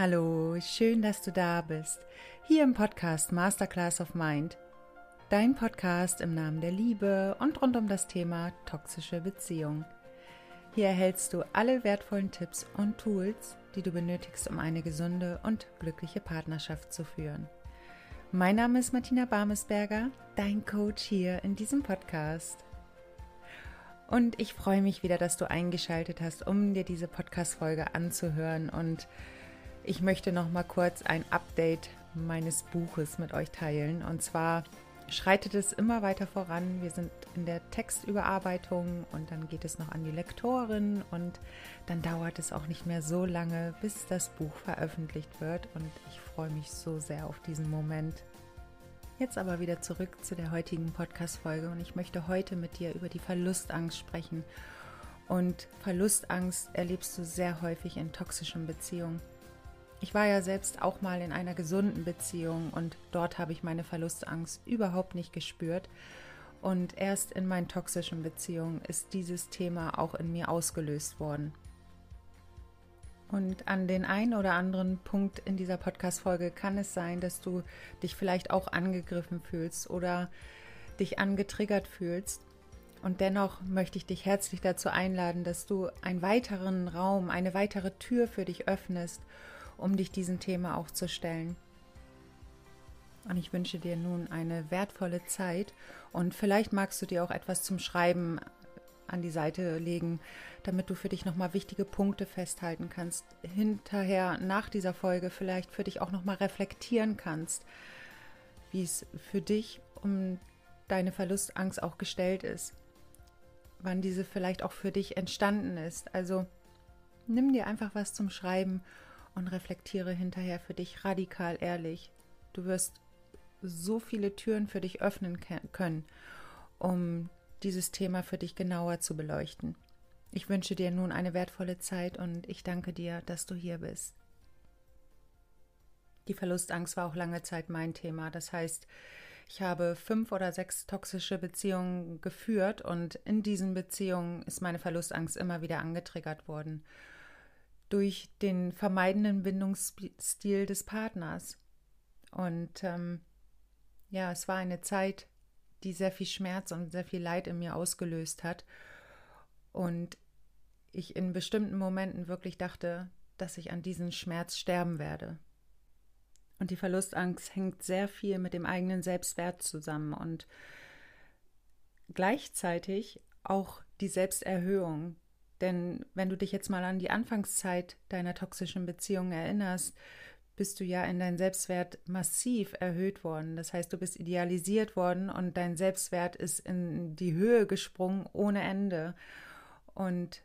Hallo, schön, dass du da bist. Hier im Podcast Masterclass of Mind. Dein Podcast im Namen der Liebe und rund um das Thema toxische Beziehung. Hier erhältst du alle wertvollen Tipps und Tools, die du benötigst, um eine gesunde und glückliche Partnerschaft zu führen. Mein Name ist Martina Barmesberger, dein Coach hier in diesem Podcast. Und ich freue mich wieder, dass du eingeschaltet hast, um dir diese Podcast-Folge anzuhören und ich möchte noch mal kurz ein Update meines Buches mit euch teilen. Und zwar schreitet es immer weiter voran. Wir sind in der Textüberarbeitung und dann geht es noch an die Lektorin und dann dauert es auch nicht mehr so lange, bis das Buch veröffentlicht wird. Und ich freue mich so sehr auf diesen Moment. Jetzt aber wieder zurück zu der heutigen Podcast-Folge und ich möchte heute mit dir über die Verlustangst sprechen. Und Verlustangst erlebst du sehr häufig in toxischen Beziehungen. Ich war ja selbst auch mal in einer gesunden Beziehung und dort habe ich meine Verlustangst überhaupt nicht gespürt. Und erst in meinen toxischen Beziehungen ist dieses Thema auch in mir ausgelöst worden. Und an den einen oder anderen Punkt in dieser Podcast-Folge kann es sein, dass du dich vielleicht auch angegriffen fühlst oder dich angetriggert fühlst. Und dennoch möchte ich dich herzlich dazu einladen, dass du einen weiteren Raum, eine weitere Tür für dich öffnest um dich diesem Thema auch zu stellen. Und ich wünsche dir nun eine wertvolle Zeit und vielleicht magst du dir auch etwas zum Schreiben an die Seite legen, damit du für dich nochmal wichtige Punkte festhalten kannst. Hinterher, nach dieser Folge, vielleicht für dich auch nochmal reflektieren kannst, wie es für dich um deine Verlustangst auch gestellt ist. Wann diese vielleicht auch für dich entstanden ist. Also nimm dir einfach was zum Schreiben und reflektiere hinterher für dich radikal ehrlich. Du wirst so viele Türen für dich öffnen können, um dieses Thema für dich genauer zu beleuchten. Ich wünsche dir nun eine wertvolle Zeit und ich danke dir, dass du hier bist. Die Verlustangst war auch lange Zeit mein Thema. Das heißt, ich habe fünf oder sechs toxische Beziehungen geführt und in diesen Beziehungen ist meine Verlustangst immer wieder angetriggert worden durch den vermeidenden Bindungsstil des Partners. Und ähm, ja, es war eine Zeit, die sehr viel Schmerz und sehr viel Leid in mir ausgelöst hat. Und ich in bestimmten Momenten wirklich dachte, dass ich an diesem Schmerz sterben werde. Und die Verlustangst hängt sehr viel mit dem eigenen Selbstwert zusammen und gleichzeitig auch die Selbsterhöhung, denn wenn du dich jetzt mal an die Anfangszeit deiner toxischen Beziehung erinnerst, bist du ja in dein Selbstwert massiv erhöht worden. Das heißt, du bist idealisiert worden und dein Selbstwert ist in die Höhe gesprungen ohne Ende. Und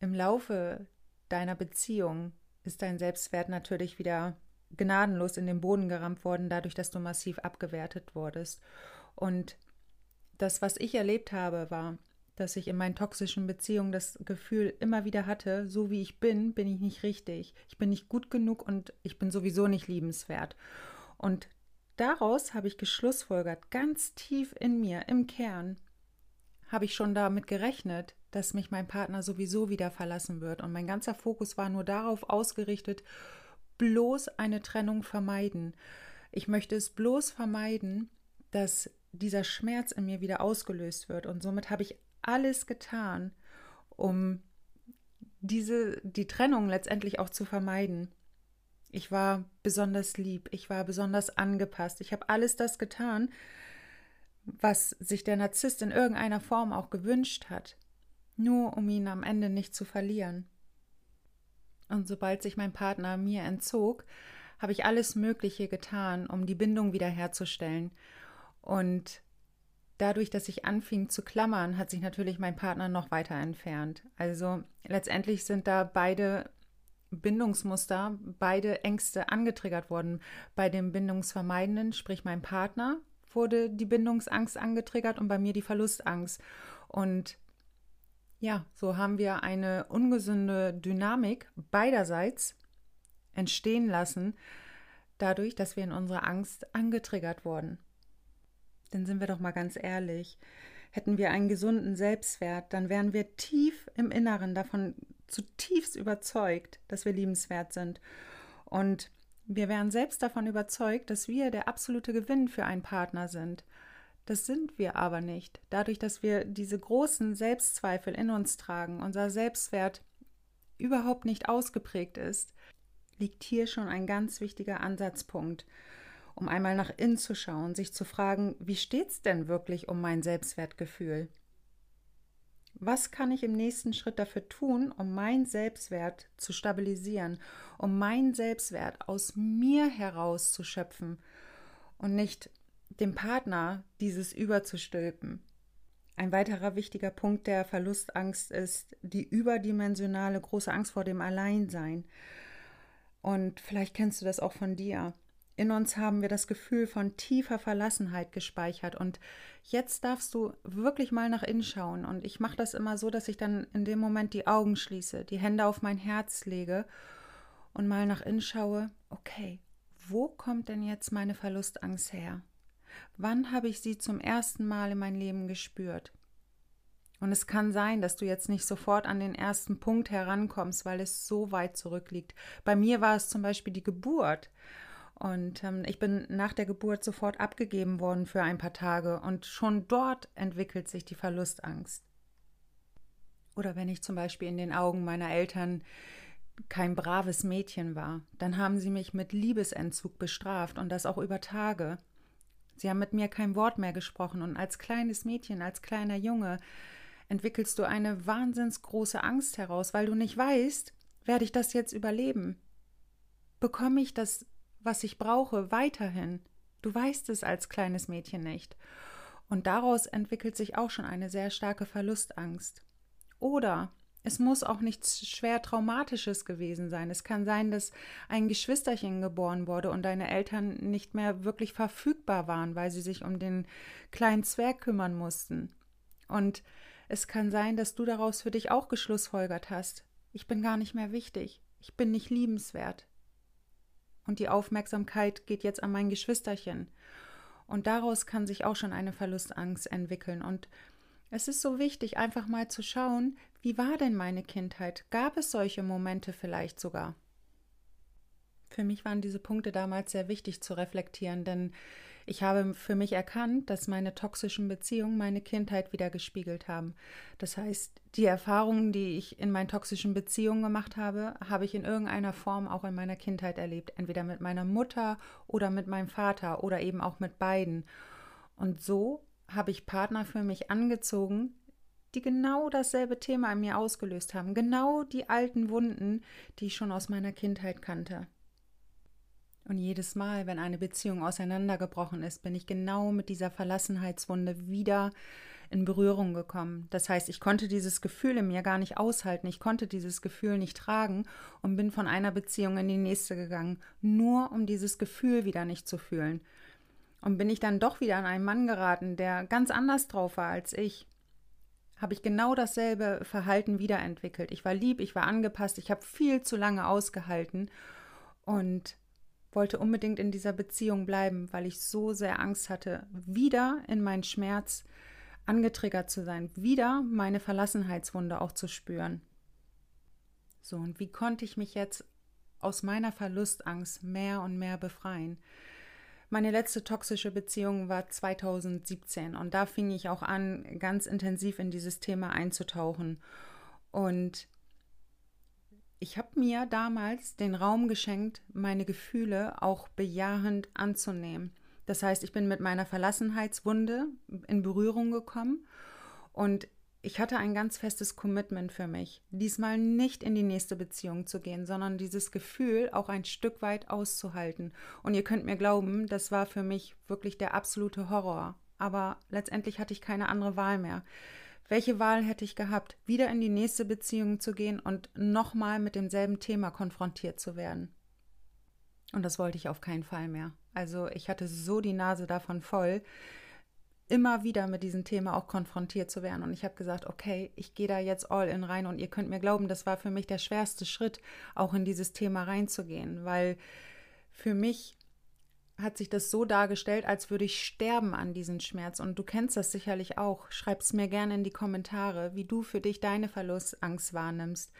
im Laufe deiner Beziehung ist dein Selbstwert natürlich wieder gnadenlos in den Boden gerammt worden, dadurch, dass du massiv abgewertet wurdest. Und das, was ich erlebt habe, war, dass ich in meinen toxischen Beziehungen das Gefühl immer wieder hatte, so wie ich bin, bin ich nicht richtig. Ich bin nicht gut genug und ich bin sowieso nicht liebenswert. Und daraus habe ich geschlussfolgert, ganz tief in mir, im Kern, habe ich schon damit gerechnet, dass mich mein Partner sowieso wieder verlassen wird. Und mein ganzer Fokus war nur darauf ausgerichtet, bloß eine Trennung vermeiden. Ich möchte es bloß vermeiden, dass dieser Schmerz in mir wieder ausgelöst wird. Und somit habe ich alles getan, um diese, die Trennung letztendlich auch zu vermeiden. Ich war besonders lieb, ich war besonders angepasst, ich habe alles das getan, was sich der Narzisst in irgendeiner Form auch gewünscht hat, nur um ihn am Ende nicht zu verlieren. Und sobald sich mein Partner mir entzog, habe ich alles Mögliche getan, um die Bindung wiederherzustellen. Und dadurch, dass ich anfing zu klammern, hat sich natürlich mein Partner noch weiter entfernt. Also letztendlich sind da beide Bindungsmuster, beide Ängste angetriggert worden. Bei dem Bindungsvermeidenden, sprich mein Partner, wurde die Bindungsangst angetriggert und bei mir die Verlustangst. Und ja, so haben wir eine ungesunde Dynamik beiderseits entstehen lassen, dadurch, dass wir in unserer Angst angetriggert wurden. Denn sind wir doch mal ganz ehrlich, hätten wir einen gesunden Selbstwert, dann wären wir tief im Inneren davon zutiefst überzeugt, dass wir liebenswert sind. Und wir wären selbst davon überzeugt, dass wir der absolute Gewinn für einen Partner sind. Das sind wir aber nicht. Dadurch, dass wir diese großen Selbstzweifel in uns tragen, unser Selbstwert überhaupt nicht ausgeprägt ist, liegt hier schon ein ganz wichtiger Ansatzpunkt, um einmal nach innen zu schauen, sich zu fragen, wie steht's denn wirklich um mein Selbstwertgefühl? Was kann ich im nächsten Schritt dafür tun, um meinen Selbstwert zu stabilisieren, um meinen Selbstwert aus mir heraus zu schöpfen und nicht dem Partner dieses überzustülpen? Ein weiterer wichtiger Punkt der Verlustangst ist die überdimensionale große Angst vor dem Alleinsein. Und vielleicht kennst du das auch von dir. In uns haben wir das Gefühl von tiefer Verlassenheit gespeichert. Und jetzt darfst du wirklich mal nach innen schauen. Und ich mache das immer so, dass ich dann in dem Moment die Augen schließe, die Hände auf mein Herz lege und mal nach innen schaue, okay, wo kommt denn jetzt meine Verlustangst her? Wann habe ich sie zum ersten Mal in mein Leben gespürt? Und es kann sein, dass du jetzt nicht sofort an den ersten Punkt herankommst, weil es so weit zurückliegt. Bei mir war es zum Beispiel die Geburt. Und ähm, ich bin nach der Geburt sofort abgegeben worden für ein paar Tage und schon dort entwickelt sich die Verlustangst. Oder wenn ich zum Beispiel in den Augen meiner Eltern kein braves Mädchen war, dann haben sie mich mit Liebesentzug bestraft und das auch über Tage. Sie haben mit mir kein Wort mehr gesprochen und als kleines Mädchen, als kleiner Junge entwickelst du eine wahnsinns große Angst heraus, weil du nicht weißt, werde ich das jetzt überleben? Bekomme ich das was ich brauche, weiterhin. Du weißt es als kleines Mädchen nicht. Und daraus entwickelt sich auch schon eine sehr starke Verlustangst. Oder es muss auch nichts schwer Traumatisches gewesen sein. Es kann sein, dass ein Geschwisterchen geboren wurde und deine Eltern nicht mehr wirklich verfügbar waren, weil sie sich um den kleinen Zwerg kümmern mussten. Und es kann sein, dass du daraus für dich auch geschlussfolgert hast. Ich bin gar nicht mehr wichtig. Ich bin nicht liebenswert und die Aufmerksamkeit geht jetzt an mein Geschwisterchen. Und daraus kann sich auch schon eine Verlustangst entwickeln. Und es ist so wichtig, einfach mal zu schauen, wie war denn meine Kindheit? Gab es solche Momente vielleicht sogar? Für mich waren diese Punkte damals sehr wichtig zu reflektieren, denn ich habe für mich erkannt, dass meine toxischen Beziehungen meine Kindheit wieder gespiegelt haben. Das heißt, die Erfahrungen, die ich in meinen toxischen Beziehungen gemacht habe, habe ich in irgendeiner Form auch in meiner Kindheit erlebt. Entweder mit meiner Mutter oder mit meinem Vater oder eben auch mit beiden. Und so habe ich Partner für mich angezogen, die genau dasselbe Thema in mir ausgelöst haben. Genau die alten Wunden, die ich schon aus meiner Kindheit kannte. Und jedes Mal, wenn eine Beziehung auseinandergebrochen ist, bin ich genau mit dieser Verlassenheitswunde wieder in Berührung gekommen. Das heißt, ich konnte dieses Gefühl in mir gar nicht aushalten, ich konnte dieses Gefühl nicht tragen und bin von einer Beziehung in die nächste gegangen, nur um dieses Gefühl wieder nicht zu fühlen. Und bin ich dann doch wieder an einen Mann geraten, der ganz anders drauf war als ich, habe ich genau dasselbe Verhalten wiederentwickelt. Ich war lieb, ich war angepasst, ich habe viel zu lange ausgehalten und wollte unbedingt in dieser Beziehung bleiben, weil ich so sehr Angst hatte, wieder in meinen Schmerz angetriggert zu sein, wieder meine Verlassenheitswunde auch zu spüren. So, und wie konnte ich mich jetzt aus meiner Verlustangst mehr und mehr befreien? Meine letzte toxische Beziehung war 2017 und da fing ich auch an, ganz intensiv in dieses Thema einzutauchen. Und ich habe mir damals den Raum geschenkt, meine Gefühle auch bejahend anzunehmen. Das heißt, ich bin mit meiner Verlassenheitswunde in Berührung gekommen und ich hatte ein ganz festes Commitment für mich, diesmal nicht in die nächste Beziehung zu gehen, sondern dieses Gefühl auch ein Stück weit auszuhalten. Und ihr könnt mir glauben, das war für mich wirklich der absolute Horror. Aber letztendlich hatte ich keine andere Wahl mehr. Welche Wahl hätte ich gehabt, wieder in die nächste Beziehung zu gehen und nochmal mit demselben Thema konfrontiert zu werden? Und das wollte ich auf keinen Fall mehr. Also ich hatte so die Nase davon voll, immer wieder mit diesem Thema auch konfrontiert zu werden. Und ich habe gesagt, okay, ich gehe da jetzt all in rein. Und ihr könnt mir glauben, das war für mich der schwerste Schritt, auch in dieses Thema reinzugehen, weil für mich hat sich das so dargestellt, als würde ich sterben an diesem Schmerz. Und du kennst das sicherlich auch. Schreib es mir gerne in die Kommentare, wie du für dich deine Verlustangst wahrnimmst.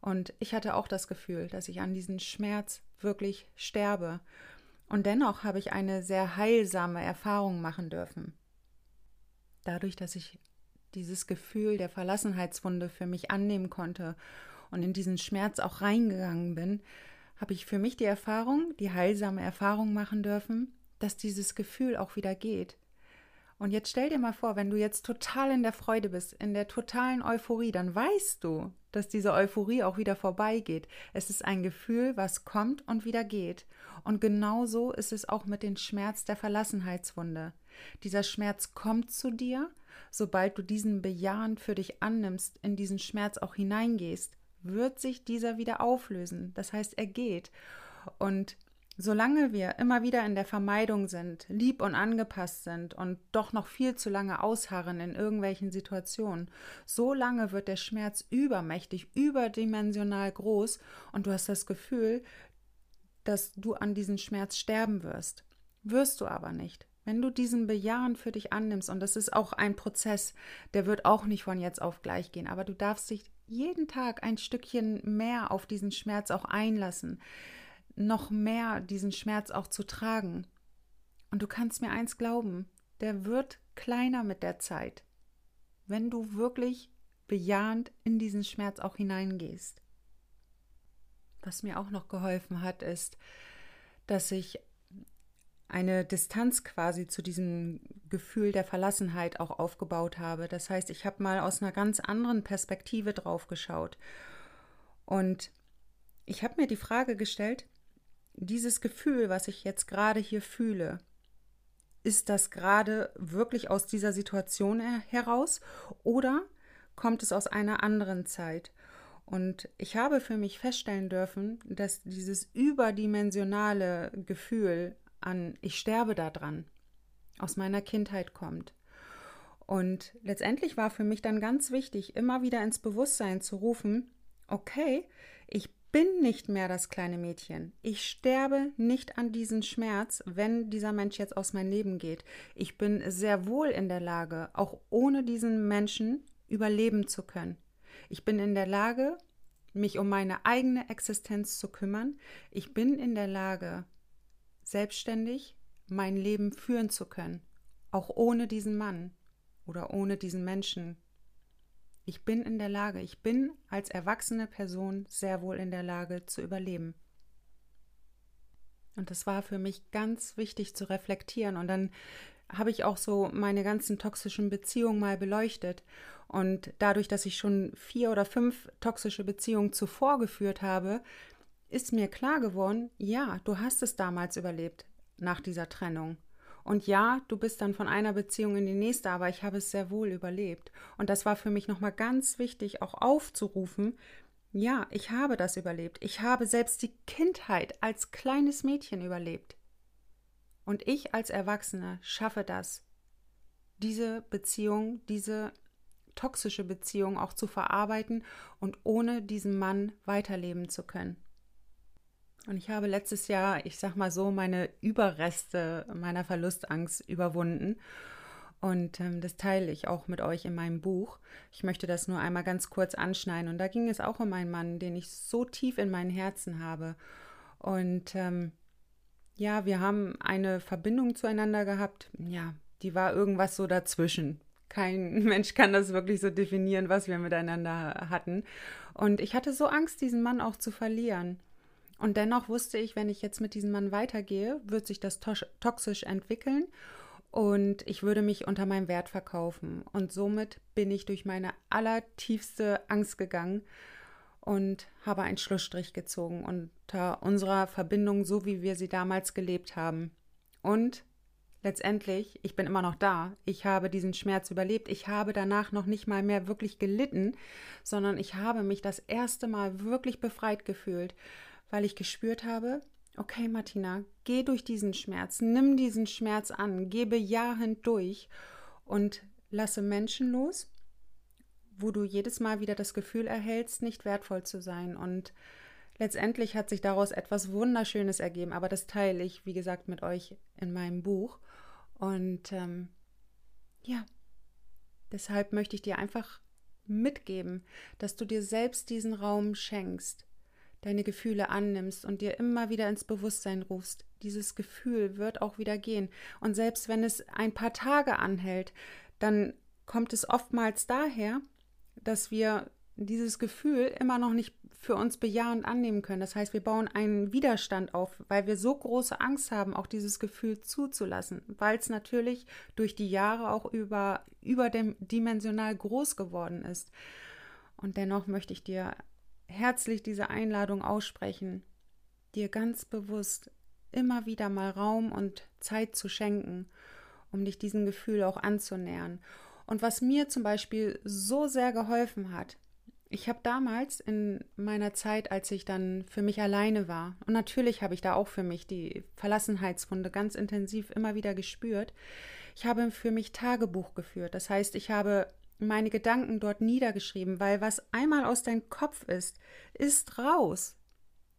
Und ich hatte auch das Gefühl, dass ich an diesem Schmerz wirklich sterbe. Und dennoch habe ich eine sehr heilsame Erfahrung machen dürfen. Dadurch, dass ich dieses Gefühl der Verlassenheitswunde für mich annehmen konnte und in diesen Schmerz auch reingegangen bin, habe ich für mich die Erfahrung, die heilsame Erfahrung machen dürfen, dass dieses Gefühl auch wieder geht. Und jetzt stell dir mal vor, wenn du jetzt total in der Freude bist, in der totalen Euphorie, dann weißt du, dass diese Euphorie auch wieder vorbeigeht. Es ist ein Gefühl, was kommt und wieder geht. Und genauso ist es auch mit dem Schmerz der Verlassenheitswunde. Dieser Schmerz kommt zu dir, sobald du diesen bejahend für dich annimmst, in diesen Schmerz auch hineingehst, wird sich dieser wieder auflösen. Das heißt, er geht. Und Solange wir immer wieder in der Vermeidung sind, lieb und angepasst sind und doch noch viel zu lange ausharren in irgendwelchen Situationen, so lange wird der Schmerz übermächtig, überdimensional groß und du hast das Gefühl, dass du an diesem Schmerz sterben wirst. Wirst du aber nicht. Wenn du diesen Bejahen für dich annimmst, und das ist auch ein Prozess, der wird auch nicht von jetzt auf gleich gehen, aber du darfst dich jeden Tag ein Stückchen mehr auf diesen Schmerz auch einlassen noch mehr diesen Schmerz auch zu tragen. Und du kannst mir eins glauben, der wird kleiner mit der Zeit, wenn du wirklich bejahend in diesen Schmerz auch hineingehst. Was mir auch noch geholfen hat, ist, dass ich eine Distanz quasi zu diesem Gefühl der Verlassenheit auch aufgebaut habe. Das heißt, ich habe mal aus einer ganz anderen Perspektive drauf geschaut. Und ich habe mir die Frage gestellt, dieses Gefühl, was ich jetzt gerade hier fühle, ist das gerade wirklich aus dieser Situation heraus oder kommt es aus einer anderen Zeit? Und ich habe für mich feststellen dürfen, dass dieses überdimensionale Gefühl an ich sterbe daran aus meiner Kindheit kommt. Und letztendlich war für mich dann ganz wichtig, immer wieder ins Bewusstsein zu rufen, okay, ich bin nicht mehr das kleine Mädchen. Ich sterbe nicht an diesem Schmerz, wenn dieser Mensch jetzt aus meinem Leben geht. Ich bin sehr wohl in der Lage, auch ohne diesen Menschen überleben zu können. Ich bin in der Lage, mich um meine eigene Existenz zu kümmern. Ich bin in der Lage, selbstständig mein Leben führen zu können, auch ohne diesen Mann oder ohne diesen Menschen, ich bin in der Lage, ich bin als erwachsene Person sehr wohl in der Lage zu überleben. Und das war für mich ganz wichtig zu reflektieren. Und dann habe ich auch so meine ganzen toxischen Beziehungen mal beleuchtet. Und dadurch, dass ich schon vier oder fünf toxische Beziehungen zuvor geführt habe, ist mir klar geworden, ja, du hast es damals überlebt nach dieser Trennung. Und ja, du bist dann von einer Beziehung in die nächste, aber ich habe es sehr wohl überlebt. Und das war für mich nochmal ganz wichtig, auch aufzurufen. Ja, ich habe das überlebt. Ich habe selbst die Kindheit als kleines Mädchen überlebt. Und ich als Erwachsene schaffe das, diese Beziehung, diese toxische Beziehung auch zu verarbeiten und ohne diesen Mann weiterleben zu können. Und ich habe letztes Jahr, ich sag mal so, meine Überreste meiner Verlustangst überwunden. Und ähm, das teile ich auch mit euch in meinem Buch. Ich möchte das nur einmal ganz kurz anschneiden. Und da ging es auch um einen Mann, den ich so tief in meinem Herzen habe. Und ähm, ja, wir haben eine Verbindung zueinander gehabt. Ja, die war irgendwas so dazwischen. Kein Mensch kann das wirklich so definieren, was wir miteinander hatten. Und ich hatte so Angst, diesen Mann auch zu verlieren. Und dennoch wusste ich, wenn ich jetzt mit diesem Mann weitergehe, wird sich das toxisch entwickeln und ich würde mich unter meinem Wert verkaufen. Und somit bin ich durch meine allertiefste Angst gegangen und habe einen Schlussstrich gezogen unter unserer Verbindung, so wie wir sie damals gelebt haben. Und letztendlich, ich bin immer noch da. Ich habe diesen Schmerz überlebt. Ich habe danach noch nicht mal mehr wirklich gelitten, sondern ich habe mich das erste Mal wirklich befreit gefühlt weil ich gespürt habe, okay, Martina, geh durch diesen Schmerz, nimm diesen Schmerz an, gebe bejahend durch und lasse Menschen los, wo du jedes Mal wieder das Gefühl erhältst, nicht wertvoll zu sein. Und letztendlich hat sich daraus etwas Wunderschönes ergeben, aber das teile ich, wie gesagt, mit euch in meinem Buch. Und ähm, ja, deshalb möchte ich dir einfach mitgeben, dass du dir selbst diesen Raum schenkst, deine Gefühle annimmst und dir immer wieder ins Bewusstsein rufst. Dieses Gefühl wird auch wieder gehen. Und selbst wenn es ein paar Tage anhält, dann kommt es oftmals daher, dass wir dieses Gefühl immer noch nicht für uns bejahend annehmen können. Das heißt, wir bauen einen Widerstand auf, weil wir so große Angst haben, auch dieses Gefühl zuzulassen, weil es natürlich durch die Jahre auch über, überdimensional groß geworden ist. Und dennoch möchte ich dir herzlich diese Einladung aussprechen, dir ganz bewusst immer wieder mal Raum und Zeit zu schenken, um dich diesem Gefühl auch anzunähern. Und was mir zum Beispiel so sehr geholfen hat, ich habe damals in meiner Zeit, als ich dann für mich alleine war, und natürlich habe ich da auch für mich die Verlassenheitswunde ganz intensiv immer wieder gespürt, ich habe für mich Tagebuch geführt. Das heißt, ich habe meine Gedanken dort niedergeschrieben, weil was einmal aus deinem Kopf ist, ist raus.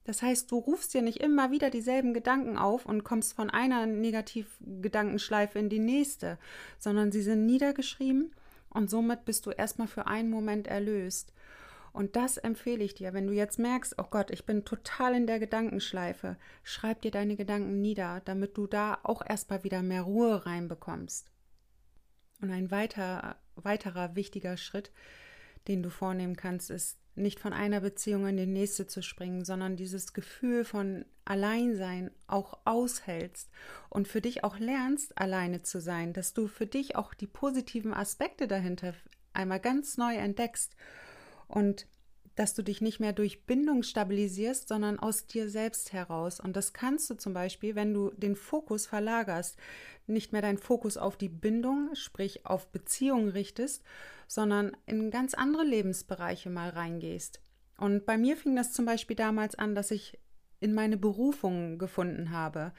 Das heißt, du rufst dir nicht immer wieder dieselben Gedanken auf und kommst von einer Negativgedankenschleife in die nächste, sondern sie sind niedergeschrieben und somit bist du erstmal für einen Moment erlöst. Und das empfehle ich dir, wenn du jetzt merkst, oh Gott, ich bin total in der Gedankenschleife, schreib dir deine Gedanken nieder, damit du da auch erstmal wieder mehr Ruhe reinbekommst. Und ein weiter, weiterer wichtiger Schritt, den du vornehmen kannst, ist nicht von einer Beziehung in die nächste zu springen, sondern dieses Gefühl von Alleinsein auch aushältst und für dich auch lernst, alleine zu sein, dass du für dich auch die positiven Aspekte dahinter einmal ganz neu entdeckst und dass du dich nicht mehr durch Bindung stabilisierst, sondern aus dir selbst heraus. Und das kannst du zum Beispiel, wenn du den Fokus verlagerst, nicht mehr deinen Fokus auf die Bindung, sprich auf Beziehungen richtest, sondern in ganz andere Lebensbereiche mal reingehst. Und bei mir fing das zum Beispiel damals an, dass ich in meine Berufung gefunden habe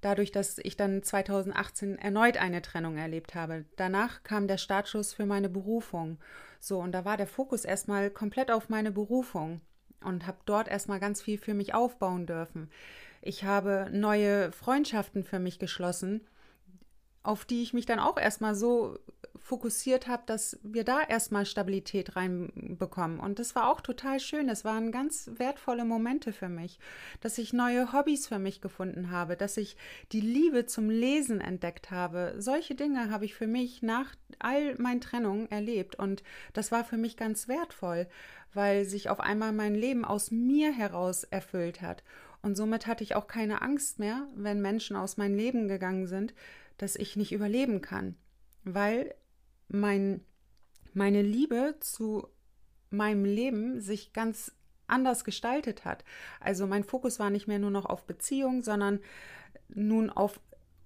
dadurch, dass ich dann 2018 erneut eine Trennung erlebt habe. Danach kam der Startschuss für meine Berufung. So, und da war der Fokus erstmal komplett auf meine Berufung und habe dort erstmal ganz viel für mich aufbauen dürfen. Ich habe neue Freundschaften für mich geschlossen, auf die ich mich dann auch erstmal so fokussiert habe, dass wir da erstmal Stabilität reinbekommen. Und das war auch total schön. Das waren ganz wertvolle Momente für mich, dass ich neue Hobbys für mich gefunden habe, dass ich die Liebe zum Lesen entdeckt habe. Solche Dinge habe ich für mich nach all meinen Trennungen erlebt. Und das war für mich ganz wertvoll, weil sich auf einmal mein Leben aus mir heraus erfüllt hat. Und somit hatte ich auch keine Angst mehr, wenn Menschen aus meinem Leben gegangen sind, dass ich nicht überleben kann, weil mein, meine Liebe zu meinem Leben sich ganz anders gestaltet hat. Also mein Fokus war nicht mehr nur noch auf Beziehung, sondern nun auf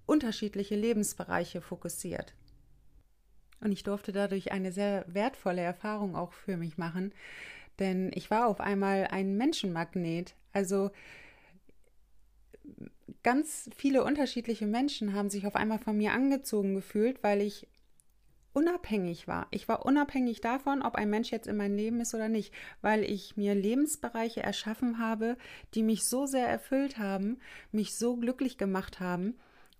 unterschiedliche Lebensbereiche fokussiert. Und ich durfte dadurch eine sehr wertvolle Erfahrung auch für mich machen, denn ich war auf einmal ein Menschenmagnet. Also ganz viele unterschiedliche Menschen haben sich auf einmal von mir angezogen gefühlt, weil ich unabhängig war. Ich war unabhängig davon, ob ein Mensch jetzt in meinem Leben ist oder nicht, weil ich mir Lebensbereiche erschaffen habe, die mich so sehr erfüllt haben, mich so glücklich gemacht haben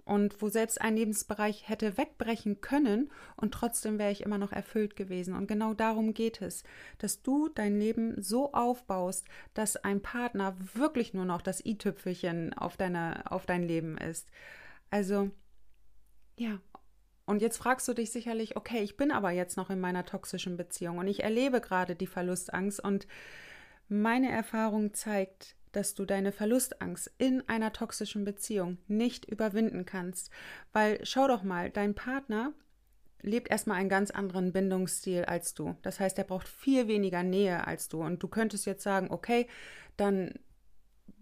und wo selbst ein Lebensbereich hätte wegbrechen können und trotzdem wäre ich immer noch erfüllt gewesen. Und genau darum geht es, dass du dein Leben so aufbaust, dass ein Partner wirklich nur noch das i-Tüpfelchen auf, auf dein Leben ist. Also, ja, und jetzt fragst du dich sicherlich, okay, ich bin aber jetzt noch in meiner toxischen Beziehung und ich erlebe gerade die Verlustangst und meine Erfahrung zeigt, dass du deine Verlustangst in einer toxischen Beziehung nicht überwinden kannst, weil schau doch mal, dein Partner lebt erstmal einen ganz anderen Bindungsstil als du. Das heißt, er braucht viel weniger Nähe als du und du könntest jetzt sagen, okay, dann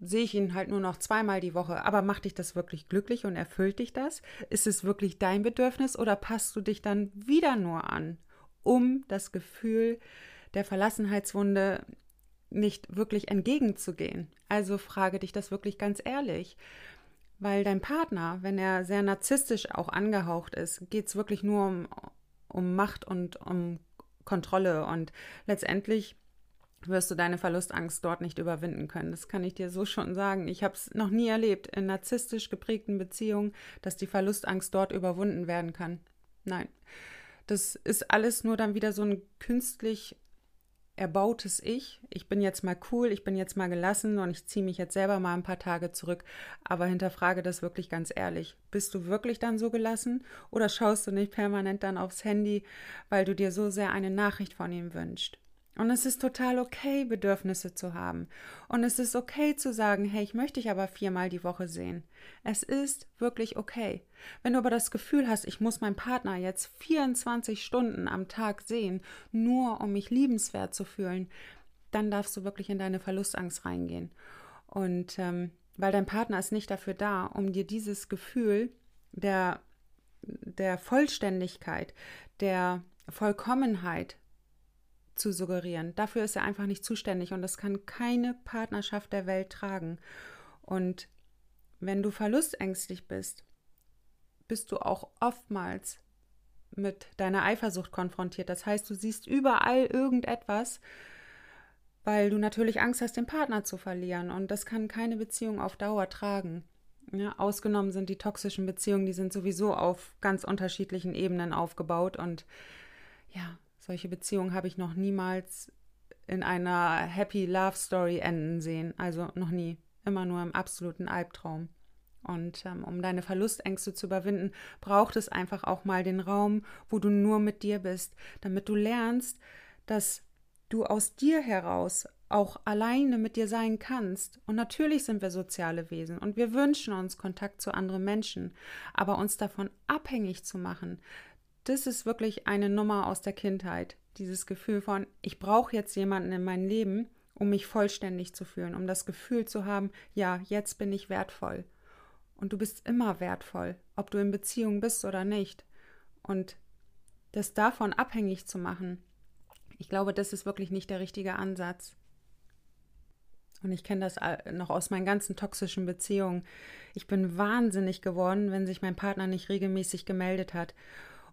sehe ich ihn halt nur noch zweimal die Woche. Aber macht dich das wirklich glücklich und erfüllt dich das? Ist es wirklich dein Bedürfnis oder passt du dich dann wieder nur an, um das Gefühl der Verlassenheitswunde nicht wirklich entgegenzugehen? Also frage dich das wirklich ganz ehrlich. Weil dein Partner, wenn er sehr narzisstisch auch angehaucht ist, geht es wirklich nur um, um Macht und um Kontrolle. Und letztendlich wirst du deine Verlustangst dort nicht überwinden können. Das kann ich dir so schon sagen. Ich habe es noch nie erlebt in narzisstisch geprägten Beziehungen, dass die Verlustangst dort überwunden werden kann. Nein. Das ist alles nur dann wieder so ein künstlich erbautes Ich. Ich bin jetzt mal cool, ich bin jetzt mal gelassen und ich ziehe mich jetzt selber mal ein paar Tage zurück. Aber hinterfrage das wirklich ganz ehrlich. Bist du wirklich dann so gelassen oder schaust du nicht permanent dann aufs Handy, weil du dir so sehr eine Nachricht von ihm wünschst? Und es ist total okay, Bedürfnisse zu haben. Und es ist okay zu sagen, hey, ich möchte dich aber viermal die Woche sehen. Es ist wirklich okay. Wenn du aber das Gefühl hast, ich muss meinen Partner jetzt 24 Stunden am Tag sehen, nur um mich liebenswert zu fühlen, dann darfst du wirklich in deine Verlustangst reingehen. Und ähm, weil dein Partner ist nicht dafür da, um dir dieses Gefühl der, der Vollständigkeit, der Vollkommenheit zu suggerieren. Dafür ist er einfach nicht zuständig und das kann keine Partnerschaft der Welt tragen. Und wenn du verlustängstlich bist, bist du auch oftmals mit deiner Eifersucht konfrontiert. Das heißt, du siehst überall irgendetwas, weil du natürlich Angst hast, den Partner zu verlieren. Und das kann keine Beziehung auf Dauer tragen. Ja, ausgenommen sind die toxischen Beziehungen, die sind sowieso auf ganz unterschiedlichen Ebenen aufgebaut. Und ja, solche Beziehungen habe ich noch niemals in einer Happy Love Story enden sehen. Also noch nie. Immer nur im absoluten Albtraum. Und ähm, um deine Verlustängste zu überwinden, braucht es einfach auch mal den Raum, wo du nur mit dir bist, damit du lernst, dass du aus dir heraus auch alleine mit dir sein kannst. Und natürlich sind wir soziale Wesen und wir wünschen uns Kontakt zu anderen Menschen, aber uns davon abhängig zu machen, das ist wirklich eine Nummer aus der Kindheit. Dieses Gefühl von, ich brauche jetzt jemanden in meinem Leben, um mich vollständig zu fühlen, um das Gefühl zu haben, ja, jetzt bin ich wertvoll. Und du bist immer wertvoll, ob du in Beziehung bist oder nicht. Und das davon abhängig zu machen, ich glaube, das ist wirklich nicht der richtige Ansatz. Und ich kenne das noch aus meinen ganzen toxischen Beziehungen. Ich bin wahnsinnig geworden, wenn sich mein Partner nicht regelmäßig gemeldet hat.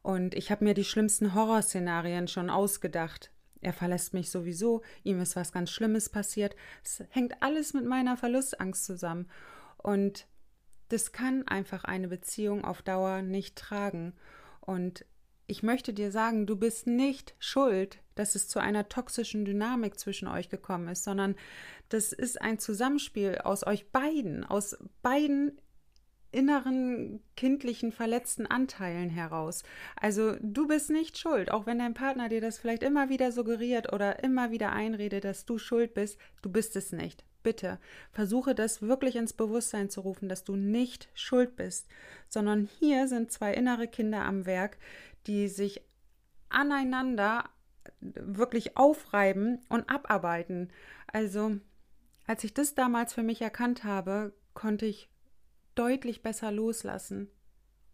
Und ich habe mir die schlimmsten Horrorszenarien schon ausgedacht. Er verlässt mich sowieso, ihm ist was ganz Schlimmes passiert. Es hängt alles mit meiner Verlustangst zusammen. Und das kann einfach eine Beziehung auf Dauer nicht tragen. Und ich möchte dir sagen, du bist nicht schuld, dass es zu einer toxischen Dynamik zwischen euch gekommen ist, sondern das ist ein Zusammenspiel aus euch beiden, aus beiden inneren kindlichen verletzten Anteilen heraus. Also du bist nicht schuld, auch wenn dein Partner dir das vielleicht immer wieder suggeriert oder immer wieder einredet, dass du schuld bist, du bist es nicht. Bitte versuche das wirklich ins Bewusstsein zu rufen, dass du nicht schuld bist, sondern hier sind zwei innere Kinder am Werk, die sich aneinander wirklich aufreiben und abarbeiten. Also, als ich das damals für mich erkannt habe, konnte ich deutlich besser loslassen.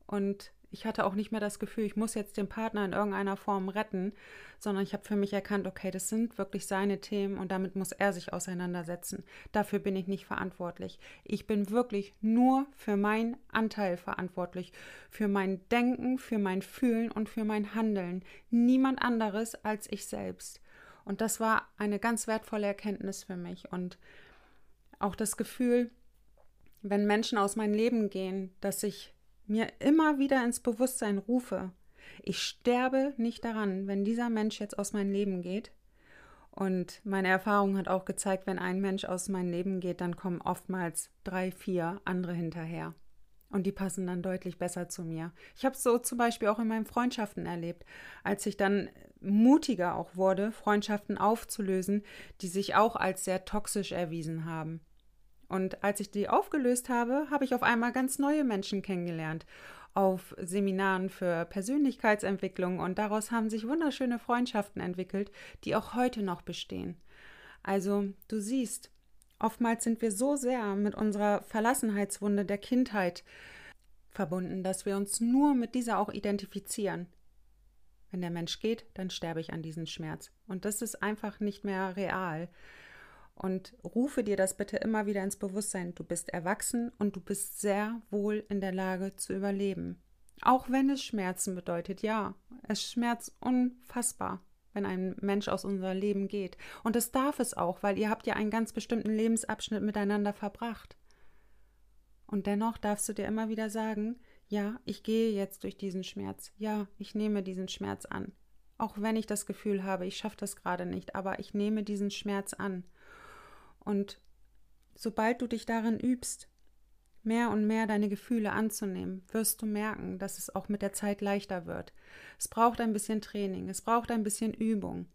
Und ich hatte auch nicht mehr das Gefühl, ich muss jetzt den Partner in irgendeiner Form retten, sondern ich habe für mich erkannt, okay, das sind wirklich seine Themen und damit muss er sich auseinandersetzen. Dafür bin ich nicht verantwortlich. Ich bin wirklich nur für meinen Anteil verantwortlich, für mein Denken, für mein Fühlen und für mein Handeln. Niemand anderes als ich selbst. Und das war eine ganz wertvolle Erkenntnis für mich und auch das Gefühl, wenn Menschen aus meinem Leben gehen, dass ich mir immer wieder ins Bewusstsein rufe, ich sterbe nicht daran, wenn dieser Mensch jetzt aus meinem Leben geht. Und meine Erfahrung hat auch gezeigt, wenn ein Mensch aus meinem Leben geht, dann kommen oftmals drei, vier andere hinterher. Und die passen dann deutlich besser zu mir. Ich habe es so zum Beispiel auch in meinen Freundschaften erlebt, als ich dann mutiger auch wurde, Freundschaften aufzulösen, die sich auch als sehr toxisch erwiesen haben. Und als ich die aufgelöst habe, habe ich auf einmal ganz neue Menschen kennengelernt auf Seminaren für Persönlichkeitsentwicklung und daraus haben sich wunderschöne Freundschaften entwickelt, die auch heute noch bestehen. Also, du siehst, oftmals sind wir so sehr mit unserer Verlassenheitswunde der Kindheit verbunden, dass wir uns nur mit dieser auch identifizieren. Wenn der Mensch geht, dann sterbe ich an diesem Schmerz. Und das ist einfach nicht mehr real. Und rufe dir das bitte immer wieder ins Bewusstsein. Du bist erwachsen und du bist sehr wohl in der Lage zu überleben. Auch wenn es Schmerzen bedeutet, ja, es schmerzt unfassbar, wenn ein Mensch aus unser Leben geht. Und es darf es auch, weil ihr habt ja einen ganz bestimmten Lebensabschnitt miteinander verbracht. Und dennoch darfst du dir immer wieder sagen, ja, ich gehe jetzt durch diesen Schmerz. Ja, ich nehme diesen Schmerz an. Auch wenn ich das Gefühl habe, ich schaffe das gerade nicht, aber ich nehme diesen Schmerz an. Und sobald du dich darin übst, mehr und mehr deine Gefühle anzunehmen, wirst du merken, dass es auch mit der Zeit leichter wird. Es braucht ein bisschen Training, es braucht ein bisschen Übung.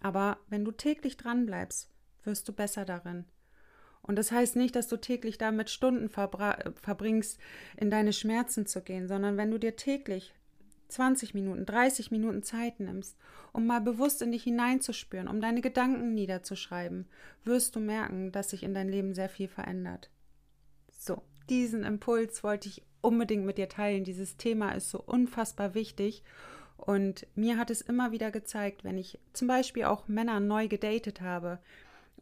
Aber wenn du täglich dran bleibst, wirst du besser darin. Und das heißt nicht, dass du täglich damit Stunden verbringst, in deine Schmerzen zu gehen, sondern wenn du dir täglich 20 Minuten, 30 Minuten Zeit nimmst, um mal bewusst in dich hineinzuspüren, um deine Gedanken niederzuschreiben, wirst du merken, dass sich in dein Leben sehr viel verändert. So, diesen Impuls wollte ich unbedingt mit dir teilen. Dieses Thema ist so unfassbar wichtig. Und mir hat es immer wieder gezeigt, wenn ich zum Beispiel auch Männer neu gedatet habe,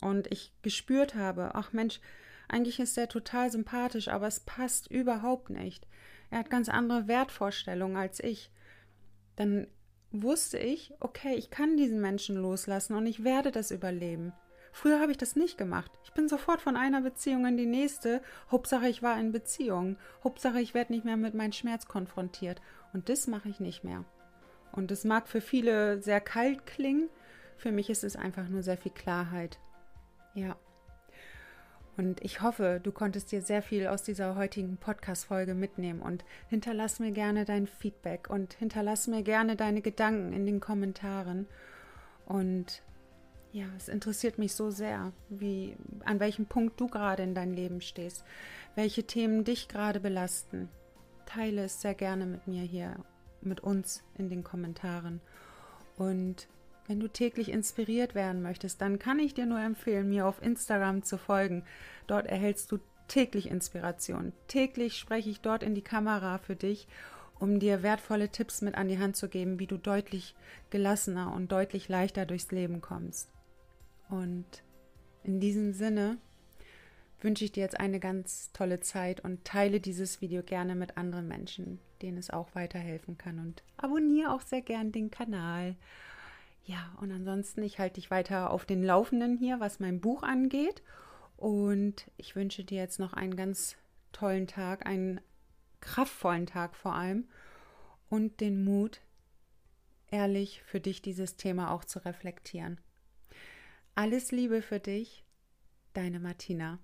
und ich gespürt habe, ach Mensch, eigentlich ist er total sympathisch, aber es passt überhaupt nicht. Er hat ganz andere Wertvorstellungen als ich. Dann wusste ich, okay, ich kann diesen Menschen loslassen und ich werde das überleben. Früher habe ich das nicht gemacht. Ich bin sofort von einer Beziehung in die nächste. Hauptsache, ich war in Beziehung. Hauptsache, ich werde nicht mehr mit meinem Schmerz konfrontiert. Und das mache ich nicht mehr. Und es mag für viele sehr kalt klingen. Für mich ist es einfach nur sehr viel Klarheit. Ja. Und ich hoffe, du konntest dir sehr viel aus dieser heutigen Podcast-Folge mitnehmen und hinterlass mir gerne dein Feedback und hinterlass mir gerne deine Gedanken in den Kommentaren. Und ja, es interessiert mich so sehr, wie, an welchem Punkt du gerade in deinem Leben stehst, welche Themen dich gerade belasten. Teile es sehr gerne mit mir hier, mit uns in den Kommentaren. Und wenn du täglich inspiriert werden möchtest, dann kann ich dir nur empfehlen, mir auf Instagram zu folgen. Dort erhältst du täglich Inspiration. Täglich spreche ich dort in die Kamera für dich, um dir wertvolle Tipps mit an die Hand zu geben, wie du deutlich gelassener und deutlich leichter durchs Leben kommst. Und in diesem Sinne wünsche ich dir jetzt eine ganz tolle Zeit und teile dieses Video gerne mit anderen Menschen, denen es auch weiterhelfen kann. Und abonniere auch sehr gern den Kanal. Ja, und ansonsten, ich halte dich weiter auf den Laufenden hier, was mein Buch angeht. Und ich wünsche dir jetzt noch einen ganz tollen Tag, einen kraftvollen Tag vor allem und den Mut, ehrlich für dich dieses Thema auch zu reflektieren. Alles Liebe für dich, deine Martina.